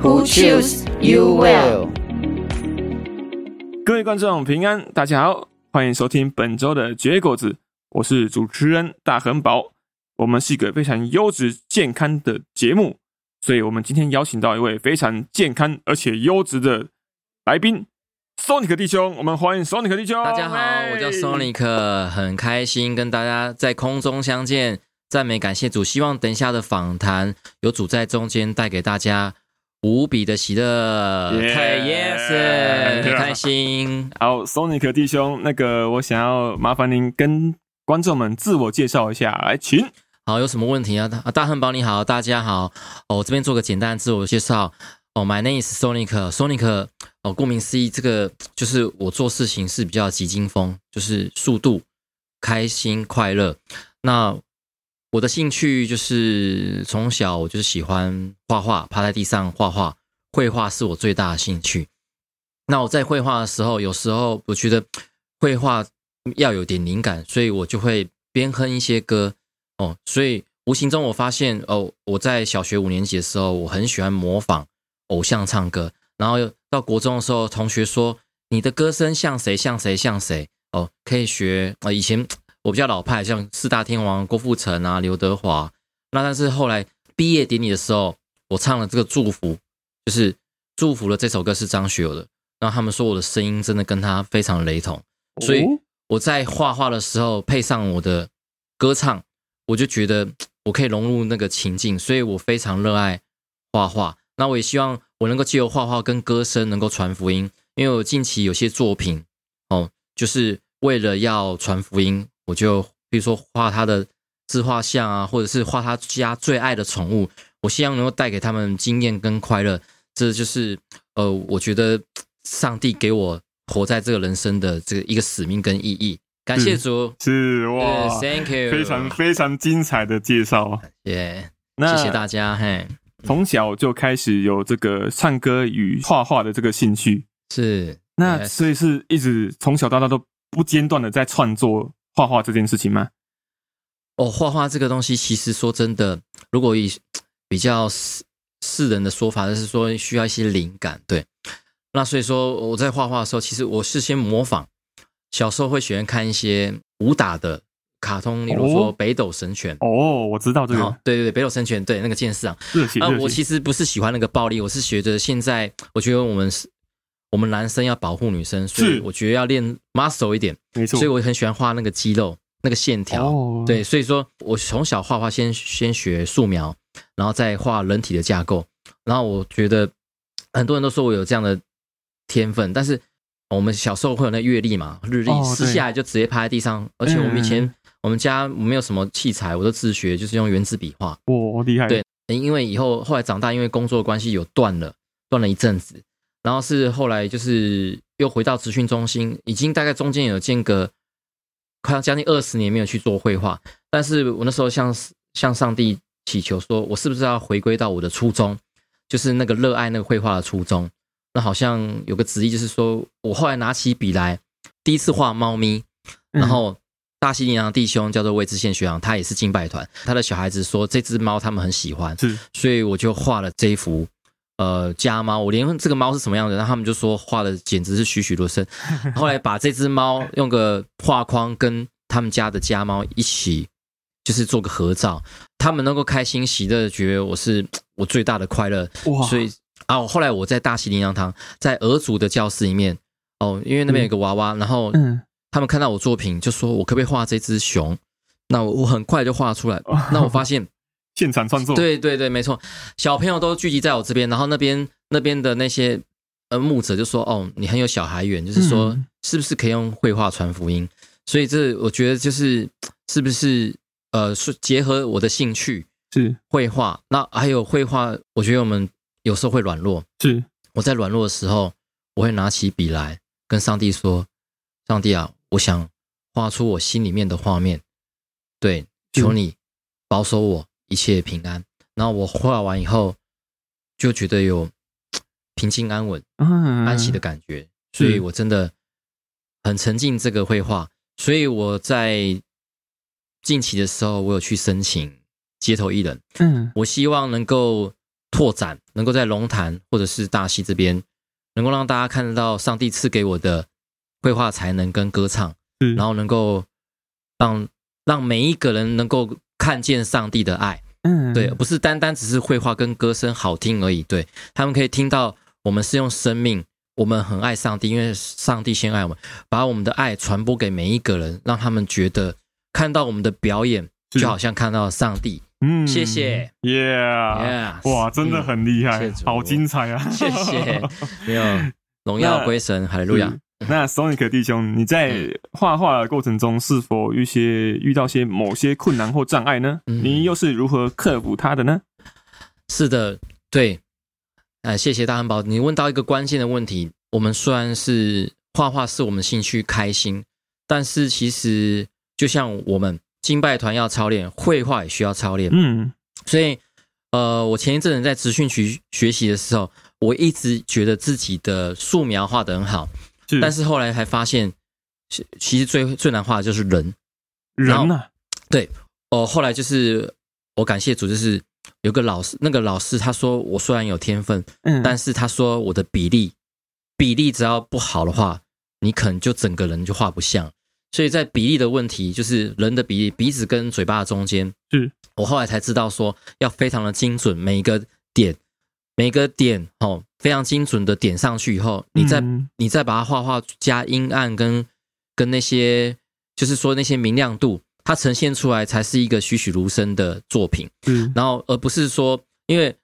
Who choose you well？各位观众平安，大家好，欢迎收听本周的绝果子，我是主持人大恒宝。我们是一个非常优质健康的节目，所以我们今天邀请到一位非常健康而且优质的来宾，Sonic 弟兄。我们欢迎 Sonic 弟兄。大家好，我叫 Sonic，很开心跟大家在空中相见，赞美感谢主，希望等一下的访谈有主在中间带给大家。无比的喜乐，太 yes，很开心。好，Sonic 弟兄，那个我想要麻烦您跟观众们自我介绍一下，来，请。好，有什么问题啊？大汉堡你好，大家好。哦，我这边做个简单自我介绍。哦，My name is Sonic，Sonic。Sonic, 哦，顾名思义，这个就是我做事情是比较急惊风，就是速度、开心、快乐。那我的兴趣就是从小我就是喜欢画画，趴在地上画画，绘画是我最大的兴趣。那我在绘画的时候，有时候我觉得绘画要有点灵感，所以我就会边哼一些歌哦。所以无形中我发现哦，我在小学五年级的时候，我很喜欢模仿偶像唱歌。然后到国中的时候，同学说你的歌声像谁像谁像谁哦，可以学啊、以前。我比较老派，像四大天王郭富城啊、刘德华。那但是后来毕业典礼的时候，我唱了这个祝福，就是祝福的这首歌是张学友的。然后他们说我的声音真的跟他非常雷同，所以我在画画的时候配上我的歌唱，我就觉得我可以融入那个情境，所以我非常热爱画画。那我也希望我能够借由画画跟歌声能够传福音，因为我近期有些作品哦，就是为了要传福音。我就比如说画他的自画像啊，或者是画他家最爱的宠物，我希望能够带给他们经验跟快乐。这就是呃，我觉得上帝给我活在这个人生的这个一个使命跟意义。感谢主，是，哇，Thank you，非常非常精彩的介绍，耶、yeah，谢谢大家。嘿，从小就开始有这个唱歌与画画的这个兴趣，是那所以是一直从小到大都不间断的在创作。画画这件事情吗？哦，画画这个东西，其实说真的，如果以比较世世人的说法，就是说需要一些灵感。对，那所以说我在画画的时候，其实我是先模仿。小时候会喜欢看一些武打的卡通，例如说《北斗神拳》。哦，我知道这个。对对对，《北斗神拳》对那个剑士啊。啊，我其实不是喜欢那个暴力，我是觉得现在，我觉得我们是。我们男生要保护女生，所以我觉得要练 muscle 一点，没错。所以我很喜欢画那个肌肉、那个线条。哦，对，所以说我从小画画先先学素描，然后再画人体的架构。然后我觉得很多人都说我有这样的天分，但是我们小时候会有那阅历嘛，日历撕下来就直接趴在地上。而且我们以前我们家没有什么器材，我都自学，就是用原子笔画。哇，厉害！对，因为以后后来长大，因为工作关系有断了，断了一阵子。然后是后来就是又回到职训中心，已经大概中间有间隔快要将近二十年没有去做绘画，但是我那时候向向上帝祈求说，我是不是要回归到我的初衷，就是那个热爱那个绘画的初衷。那好像有个旨意，就是说我后来拿起笔来，第一次画猫咪，然后大溪林洋弟兄叫做魏志宪学长，他也是敬拜团，他的小孩子说这只猫他们很喜欢，是，所以我就画了这一幅。呃，家猫，我连这个猫是什么样的，然后他们就说画的简直是栩栩如生。后来把这只猫用个画框跟他们家的家猫一起，就是做个合照，他们能够开心喜乐，觉得我是我最大的快乐。哇！所以啊，后来我在大溪林洋堂，在俄族的教室里面，哦，因为那边有个娃娃，然后他们看到我作品，就说我可不可以画这只熊？那我我很快就画出来。那我发现。现场创作，对对对，没错。小朋友都聚集在我这边，然后那边那边的那些呃牧者就说：“哦，你很有小孩缘，就是说是不是可以用绘画传福音？”所以这我觉得就是是不是呃是结合我的兴趣是。绘画，那还有绘画，我觉得我们有时候会软弱，是。我在软弱的时候，我会拿起笔来跟上帝说：“上帝啊，我想画出我心里面的画面，对，求你保守我一切平安。”然后我画完以后，就觉得有平静安稳、安息的感觉，所以我真的很沉浸这个绘画。所以我在近期的时候，我有去申请街头艺人。嗯，我希望能够拓展，能够在龙潭或者是大溪这边，能够让大家看得到上帝赐给我的绘画才能跟歌唱，嗯，然后能够让让每一个人能够看见上帝的爱。嗯，对，不是单单只是绘画跟歌声好听而已。对，他们可以听到我们是用生命，我们很爱上帝，因为上帝先爱我们，把我们的爱传播给每一个人，让他们觉得看到我们的表演就好像看到上帝。嗯，谢谢，Yeah，哇，真的很厉害，好精彩啊！谢谢，没有，荣耀归神，哈利路亚。那 Sonic 弟兄，你在画画的过程中是否一些遇到些某些困难或障碍呢？你又是如何克服它的呢？是的，对，啊，谢谢大汉堡，你问到一个关键的问题。我们虽然是画画是我们兴趣开心，但是其实就像我们敬拜团要操练，绘画也需要操练。嗯，所以呃，我前一阵子在职训局学习的时候，我一直觉得自己的素描画得很好。是但是后来才发现，其实最最难画的就是人，人呢、啊？对，哦、呃，后来就是我感谢主，就是有个老师，那个老师他说我虽然有天分，嗯，但是他说我的比例比例只要不好的话，你可能就整个人就画不像。所以在比例的问题，就是人的比例，鼻子跟嘴巴的中间，是我后来才知道说要非常的精准，每一个点。每个点哦，非常精准的点上去以后，你再你再把它画画加阴暗跟跟那些，就是说那些明亮度，它呈现出来才是一个栩栩如生的作品。嗯，然后而不是说，因为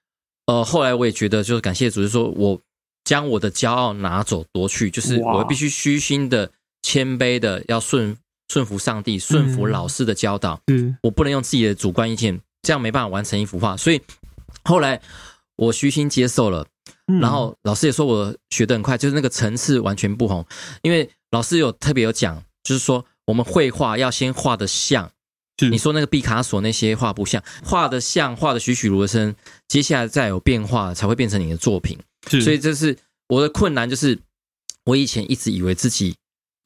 呃后来我也觉得，就是感谢主，就是说我将我的骄傲拿走夺去，就是我必须虚心的、谦卑的要顺顺服上帝，顺服老师的教导。嗯，我不能用自己的主观意见，这样没办法完成一幅画。所以后来。我虚心接受了，然后老师也说我学得很快，就是那个层次完全不同。因为老师有特别有讲，就是说我们绘画要先画得像，你说那个毕卡索那些画不像，画得像，画得栩栩如生，接下来再有变化才会变成你的作品。所以这是我的困难，就是我以前一直以为自己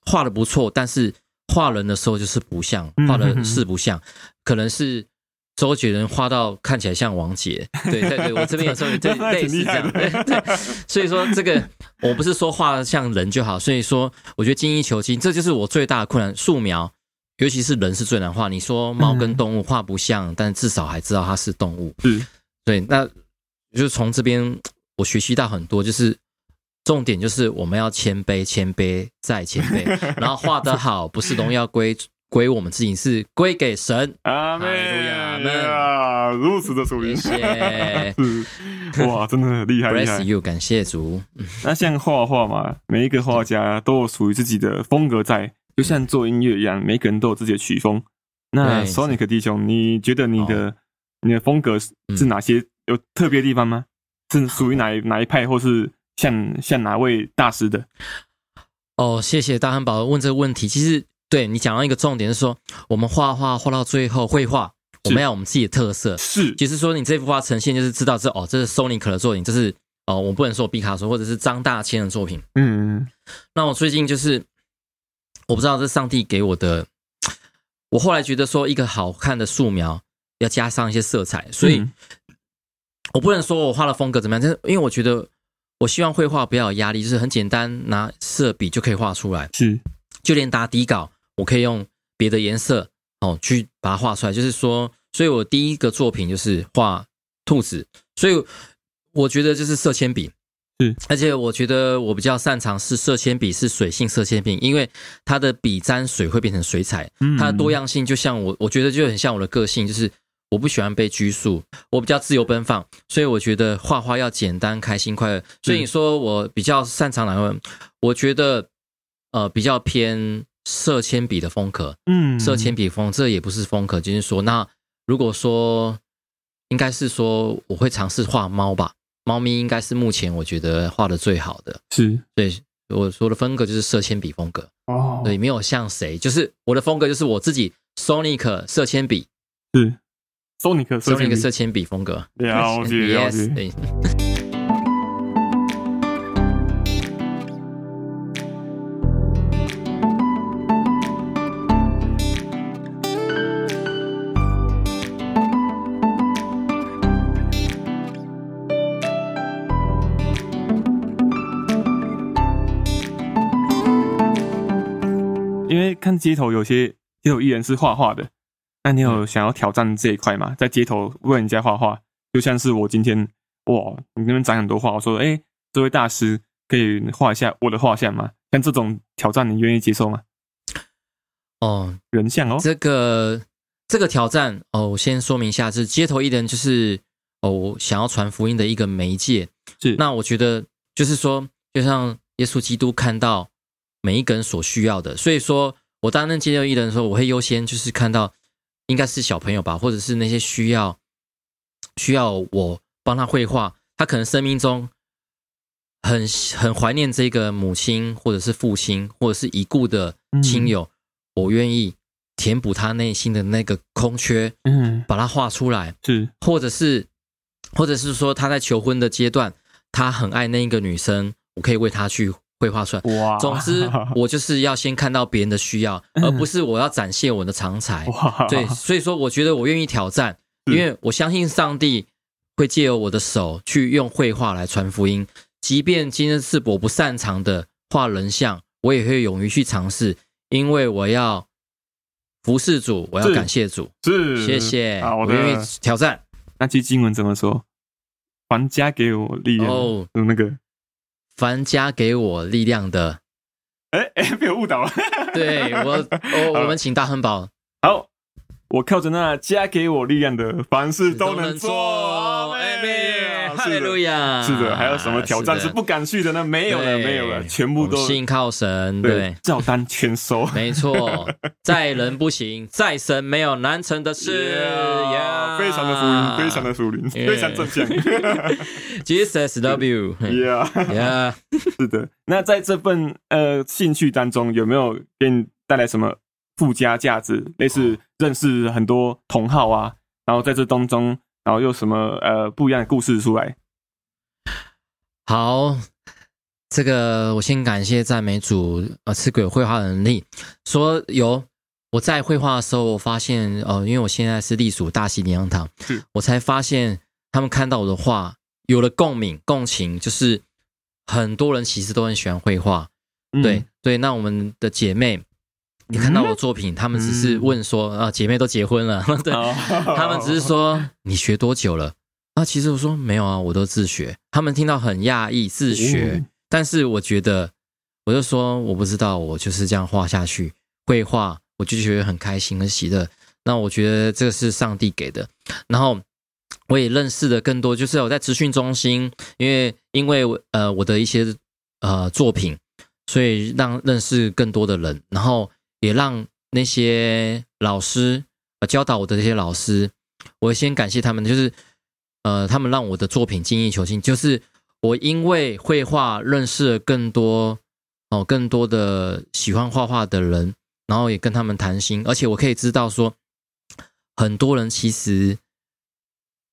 画的不错，但是画人的时候就是不像，画的是不像，可能是。周杰伦画到看起来像王杰，对对对，我这边有时候对 类似这样，对对，所以说这个我不是说画像人就好，所以说我觉得精益求精，这就是我最大的困难。素描，尤其是人是最难画。你说猫跟动物画不像，但至少还知道它是动物。嗯，对，那就是从这边我学习到很多，就是重点就是我们要谦卑，谦卑再谦卑，然后画得好，不是荣耀归。归我们自己，是归给神。阿门，阿门。如此的属灵，谢谢。哇，真的很厉害。Bless you，感谢主。那像画画嘛，每一个画家都有属于自己的风格在，就像做音乐一样，每个人都有自己的曲风。那 Sonic 弟兄，你觉得你的你的风格是哪些？有特别的地方吗？是属于哪一哪一派，或是像像哪位大师的？哦，谢谢大汉堡问这个问题。其实。对，你讲到一个重点是说，我们画画画到最后绘画，我们要我们自己的特色。是，就是说你这幅画呈现就是知道这哦，这是 Sonic 的作品，这是哦，我不能说毕卡索或者是张大千的作品。嗯，那我最近就是我不知道这是上帝给我的，我后来觉得说一个好看的素描要加上一些色彩，所以、嗯、我不能说我画的风格怎么样，但是因为我觉得我希望绘画不要有压力，就是很简单，拿色笔就可以画出来。是。就连打底稿，我可以用别的颜色哦去把它画出来。就是说，所以我第一个作品就是画兔子，所以我觉得就是色铅笔，嗯，而且我觉得我比较擅长是色铅笔，是水性色铅笔，因为它的笔沾水会变成水彩，它的多样性就像我，我觉得就很像我的个性，就是我不喜欢被拘束，我比较自由奔放，所以我觉得画画要简单、开心、快乐。所以你说我比较擅长哪个？我觉得。呃，比较偏色铅笔的风格，嗯，色铅笔风，这也不是风格，就是说，那如果说，应该是说，我会尝试画猫吧，猫咪应该是目前我觉得画的最好的。是，对，我说的风格就是色铅笔风格。哦，对，没有像谁，就是我的风格就是我自己 Sonic 色铅笔，是 Sonic 色 Sonic 色铅笔风格。了解 了解。看街头有些街头艺人是画画的，那你有想要挑战这一块吗？在街头问人家画画，就像是我今天哇，你那边展很多画，我说哎、欸，这位大师可以画一下我的画像吗？像这种挑战，你愿意接受吗？哦，人像哦，这个这个挑战哦，我先说明一下，是街头艺人就是哦，想要传福音的一个媒介。是，那我觉得就是说，就像耶稣基督看到每一个人所需要的，所以说。我担任街头艺人的时候，我会优先就是看到，应该是小朋友吧，或者是那些需要需要我帮他绘画，他可能生命中很很怀念这个母亲，或者是父亲，或者是已故的亲友，嗯、我愿意填补他内心的那个空缺，嗯，把它画出来，是，或者是或者是说他在求婚的阶段，他很爱那一个女生，我可以为他去。绘画出来，哇！总之，我就是要先看到别人的需要，而不是我要展现我的长才。哇！对，所以说，我觉得我愿意挑战，因为我相信上帝会借由我的手去用绘画来传福音。即便今天是我不擅长的画人像，我也会勇于去尝试，因为我要服侍主，我要感谢主。是，谢谢。好，我愿意挑战。那句经文怎么说？还加给我力量。哦，那个。凡加给我力量的，哎哎，被我误导 了。对我，我我们请大亨堡。好，我靠着那加给我力量的，凡事都能做。哈利路亚！是的，还有什么挑战是不敢去的呢？没有了，没有了，全部都信靠神。对，照单全收。没错，在人不行，在神没有难成的事。非常的福音，非常的属灵，非常正向。Jesus love you。Yeah，Yeah，是的。那在这份呃兴趣当中，有没有给你带来什么附加价值？类似认识很多同好啊，然后在这当中。然后又什么呃不一样的故事出来？好，这个我先感谢赞美主呃赐给绘画的能力。说有我在绘画的时候，我发现呃，因为我现在是隶属大溪灵粮堂，是我才发现他们看到我的画有了共鸣共情，就是很多人其实都很喜欢绘画。嗯、对对，那我们的姐妹。你看到我作品，他们只是问说啊，姐妹都结婚了，对，他们只是说你学多久了？啊，其实我说没有啊，我都自学。他们听到很讶异，自学，但是我觉得，我就说我不知道，我就是这样画下去，绘画，我就觉得很开心、很喜乐。那我觉得这个是上帝给的。然后我也认识的更多，就是我在职训中心，因为因为呃我的一些呃作品，所以让认识更多的人，然后。也让那些老师呃教导我的这些老师，我先感谢他们，就是呃，他们让我的作品精益求精。就是我因为绘画认识了更多哦，更多的喜欢画画的人，然后也跟他们谈心，而且我可以知道说，很多人其实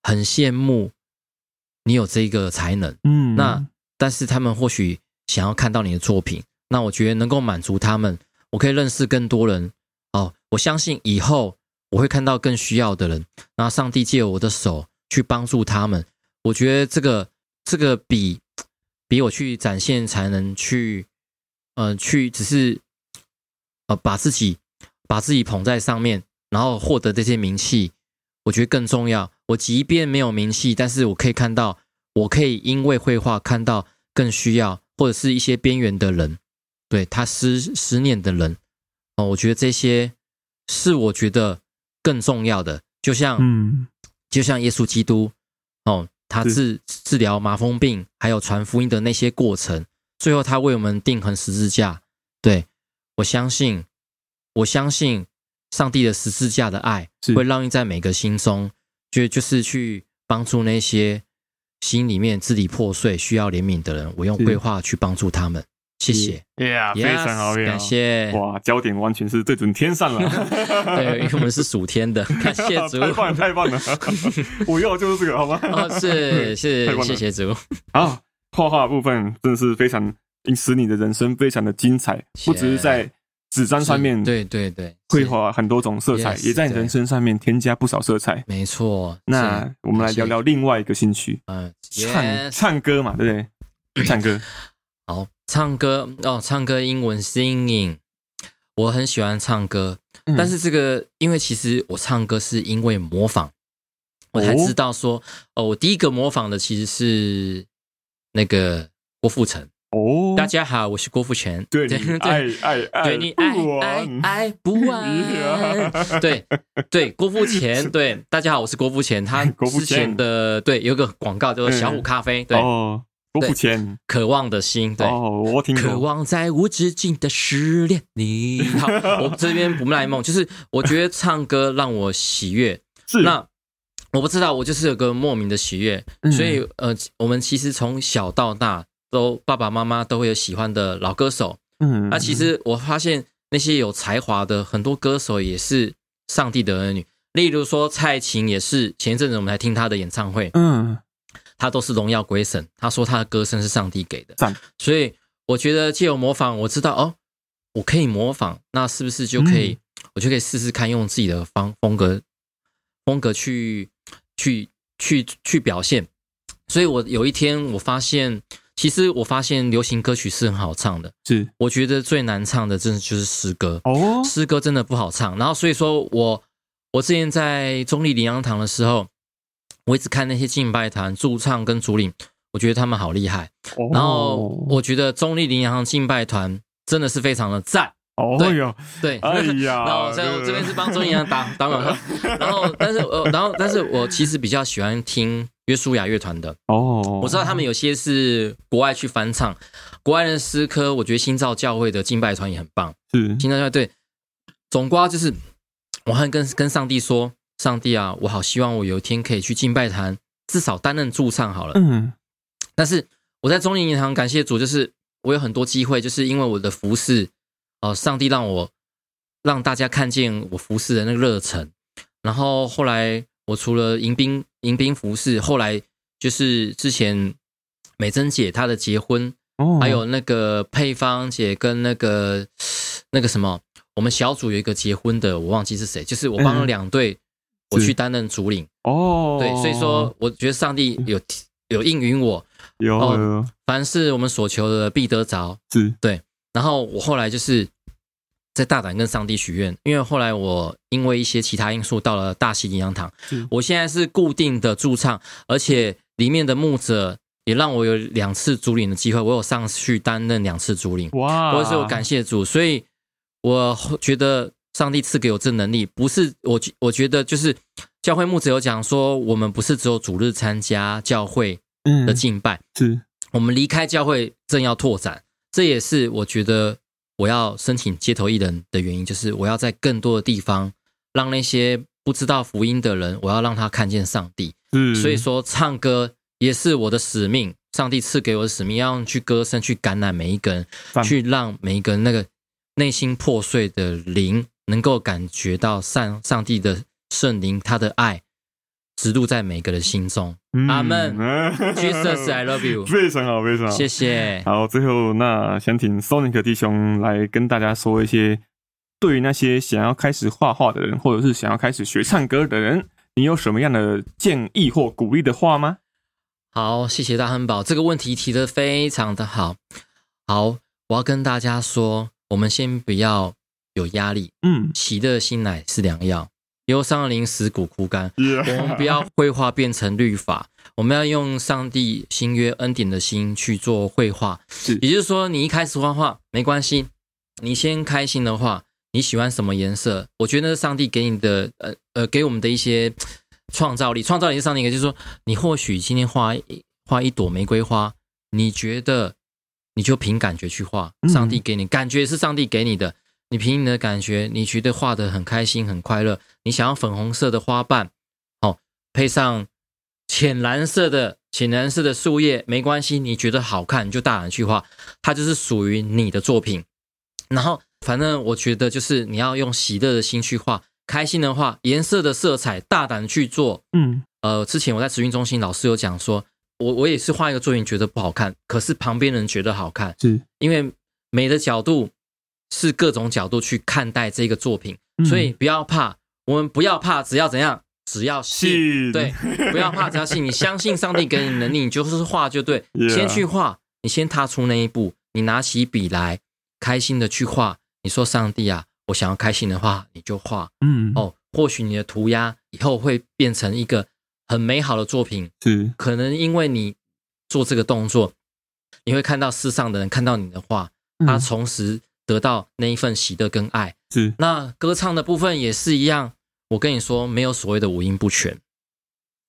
很羡慕你有这个才能，嗯，那但是他们或许想要看到你的作品，那我觉得能够满足他们。我可以认识更多人哦，我相信以后我会看到更需要的人，然后上帝借我的手去帮助他们。我觉得这个这个比比我去展现才能去，呃，去只是呃把自己把自己捧在上面，然后获得这些名气，我觉得更重要。我即便没有名气，但是我可以看到，我可以因为绘画看到更需要或者是一些边缘的人。对他思思念的人哦，我觉得这些是我觉得更重要的。就像，嗯，就像耶稣基督哦，他治治疗麻风病，还有传福音的那些过程，最后他为我们定横十字架。对，我相信，我相信上帝的十字架的爱会烙印在每个心中，就就是去帮助那些心里面支离破碎、需要怜悯的人，我用规划去帮助他们。谢谢，呀，非常好，感谢。哇，焦点完全是对准天上了。对，因为我们是属天的，感谢主，太棒太棒了。我要就是这个，好吗？哦，是是，谢谢主。好，画画部分真的是非常使你的人生非常的精彩，不只是在纸张上面，对对对，绘画很多种色彩，也在人生上面添加不少色彩。没错。那我们来聊聊另外一个兴趣，嗯，唱唱歌嘛，对不对？唱歌。好，唱歌哦，唱歌英文 singing，我很喜欢唱歌，嗯、但是这个因为其实我唱歌是因为模仿，我才知道说哦，我第一个模仿的其实是那个郭富城。哦。大家好，我是郭富城，对对对，爱爱爱，对你爱爱爱不完，对对郭富城，对大家好，我是郭富城，他 之前的对有个广告叫做小虎咖啡，对。哦郭富城，渴望的心，对，哦，我听渴望在无止境的失恋你。好，我这边不卖梦，就是我觉得唱歌让我喜悦。是，那我不知道，我就是有个莫名的喜悦。嗯、所以，呃，我们其实从小到大都爸爸妈妈都会有喜欢的老歌手。嗯，那其实我发现那些有才华的很多歌手也是上帝的儿女。例如说蔡琴也是，前一阵子我们来听她的演唱会。嗯。他都是荣耀归神。他说他的歌声是上帝给的，赞。所以我觉得借由模仿，我知道哦，我可以模仿，那是不是就可以？嗯、我就可以试试看，用自己的方风格风格去去去去表现。所以我有一天我发现，其实我发现流行歌曲是很好唱的，是。我觉得最难唱的真的就是诗歌哦，诗歌真的不好唱。然后所以说我我之前在中立林洋堂的时候。我一直看那些敬拜团驻唱跟主领，我觉得他们好厉害。Oh. 然后我觉得中坜灵粮敬拜团真的是非常的赞。哦哟，对，哎呀，然后在我这边是帮中坜灵粮打打广告。然后，但是呃，然后，但是我其实比较喜欢听约书亚乐团的。哦，oh. 我知道他们有些是国外去翻唱国外的诗歌，我觉得新造教会的敬拜团也很棒。是新造教会对，总括就是我还跟跟上帝说。上帝啊，我好希望我有一天可以去敬拜坛，至少担任驻唱好了。嗯，但是我在中银银行感谢主，就是我有很多机会，就是因为我的服饰，哦、呃，上帝让我让大家看见我服饰的那个热忱。然后后来我除了迎宾迎宾服饰，后来就是之前美珍姐她的结婚，哦，还有那个配方姐跟那个那个什么，我们小组有一个结婚的，我忘记是谁，就是我帮了两对。嗯我去担任主领。哦，对，所以说我觉得上帝有有应允我，有，有，凡是我们所求的必得着，是，对。然后我后来就是在大胆跟上帝许愿，因为后来我因为一些其他因素到了大溪灵粮堂，是。我现在是固定的驻唱，而且里面的牧者也让我有两次主领的机会，我有上去担任两次主领，哇，我也是有感谢主，所以我觉得。上帝赐给我这能力，不是我，我觉得就是教会牧者有讲说，我们不是只有主日参加教会的敬拜，嗯、是我们离开教会正要拓展，这也是我觉得我要申请街头艺人的原因，就是我要在更多的地方让那些不知道福音的人，我要让他看见上帝。嗯，所以说唱歌也是我的使命，上帝赐给我的使命，要用去歌声去感染每一个人，去让每一个人那个内心破碎的灵。能够感觉到上上帝的圣灵，他的爱植入在每个人心中。阿门。Jesus, I love you。非常好，非常好，谢谢。好，最后那想请 Sonic 弟兄来跟大家说一些，对于那些想要开始画画的人，或者是想要开始学唱歌的人，你有什么样的建议或鼓励的话吗？好，谢谢大汉堡，这个问题提的非常的好。好，我要跟大家说，我们先不要。有压力，嗯，喜乐心乃是良药，忧伤的灵使骨枯干。Yeah. 我们不要绘画变成律法，我们要用上帝新约恩典的心去做绘画。是，也就是说，你一开始画画没关系，你先开心的画，你喜欢什么颜色？我觉得是上帝给你的，呃呃，给我们的一些创造力，创造力是上帝给，就是说，你或许今天画画一朵玫瑰花，你觉得你就凭感觉去画，上帝给你、嗯、感觉是上帝给你的。你凭你的感觉，你觉得画的很开心、很快乐。你想要粉红色的花瓣，哦，配上浅蓝色的浅蓝色的树叶没关系，你觉得好看你就大胆去画，它就是属于你的作品。然后，反正我觉得就是你要用喜乐的心去画，开心的画，颜色的色彩大胆去做。嗯，呃，之前我在职训中心，老师有讲说，我我也是画一个作品觉得不好看，可是旁边人觉得好看，是因为美的角度是各种角度去看待这个作品，嗯、所以不要怕，我们不要怕，只要怎样，只要信，信。对，不要怕，只要信，你相信上帝给你能力，你就是画就对.先去画，你先踏出那一步，你拿起笔来。开心的去画，你说上帝啊，我想要开心的画，你就画，嗯，哦，或许你的涂鸦以后会变成一个很美好的作品，是，可能因为你做这个动作，你会看到世上的人看到你的画，嗯、他同时得到那一份喜乐跟爱，是。那歌唱的部分也是一样，我跟你说，没有所谓的五音不全，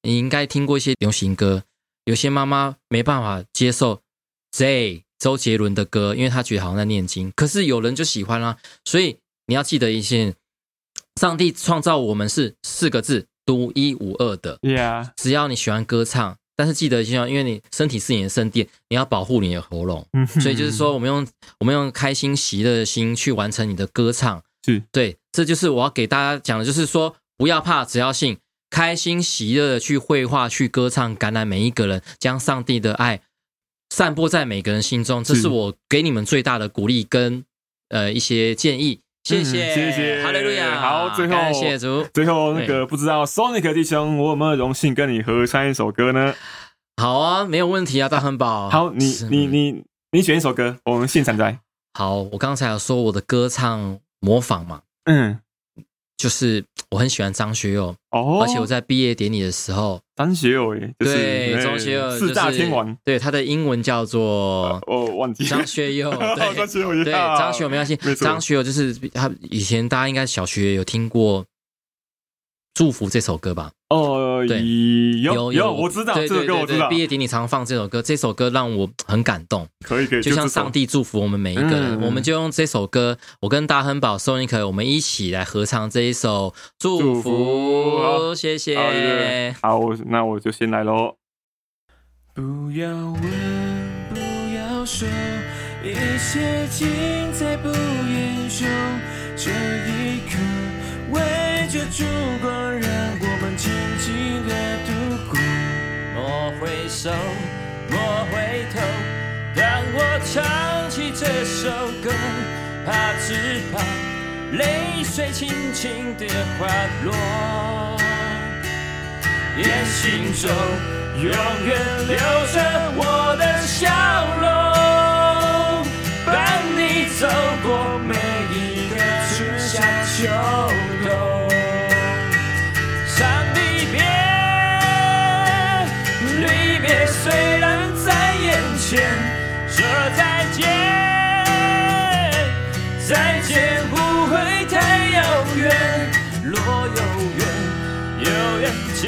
你应该听过一些流行歌，有些妈妈没办法接受 J。周杰伦的歌，因为他觉得好像在念经，可是有人就喜欢啦、啊。所以你要记得一些，上帝创造我们是四个字，独一无二的。Yeah. 只要你喜欢歌唱，但是记得就像，因为你身体是你的圣殿，你要保护你的喉咙。嗯所以就是说，我们用我们用开心喜乐的心去完成你的歌唱。是对，这就是我要给大家讲的，就是说不要怕，只要信，开心喜乐的去绘画、去歌唱，感染每一个人，将上帝的爱。散播在每个人心中，这是我给你们最大的鼓励跟呃一些建议。谢谢，嗯、谢谢，哈利路亚。好，最后谢谢主。最后那个不知道 Sonic 弟兄，我有没有荣幸跟你合唱一首歌呢？好啊，没有问题啊，大汉堡。好，你你你你选一首歌，我们现场来。好，我刚才有说我的歌唱模仿嘛，嗯。就是我很喜欢张学友哦，而且我在毕业典礼的时候，张学友耶，就是、对，张学友、就是、四大天王，对，他的英文叫做哦，忘记张学友，对，张学友，对，张学友没关系，张学友就是他以前大家应该小学有听过。祝福这首歌吧。哦，对，有有有，我知道这首歌，我知道。毕业典礼常放这首歌，这首歌让我很感动。可以可以，就像上帝祝福我们每一个人，我们就用这首歌，我跟大亨宝、Sonic，我们一起来合唱这一首祝福。谢谢。好，那我就先来喽。不要问，不要说，一切尽在不言中。这一刻。的烛光让我们静静的度过。莫回首，莫回头。当我唱起这首歌，怕只怕泪水轻轻的滑落，也心中永远留着我的笑容，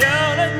有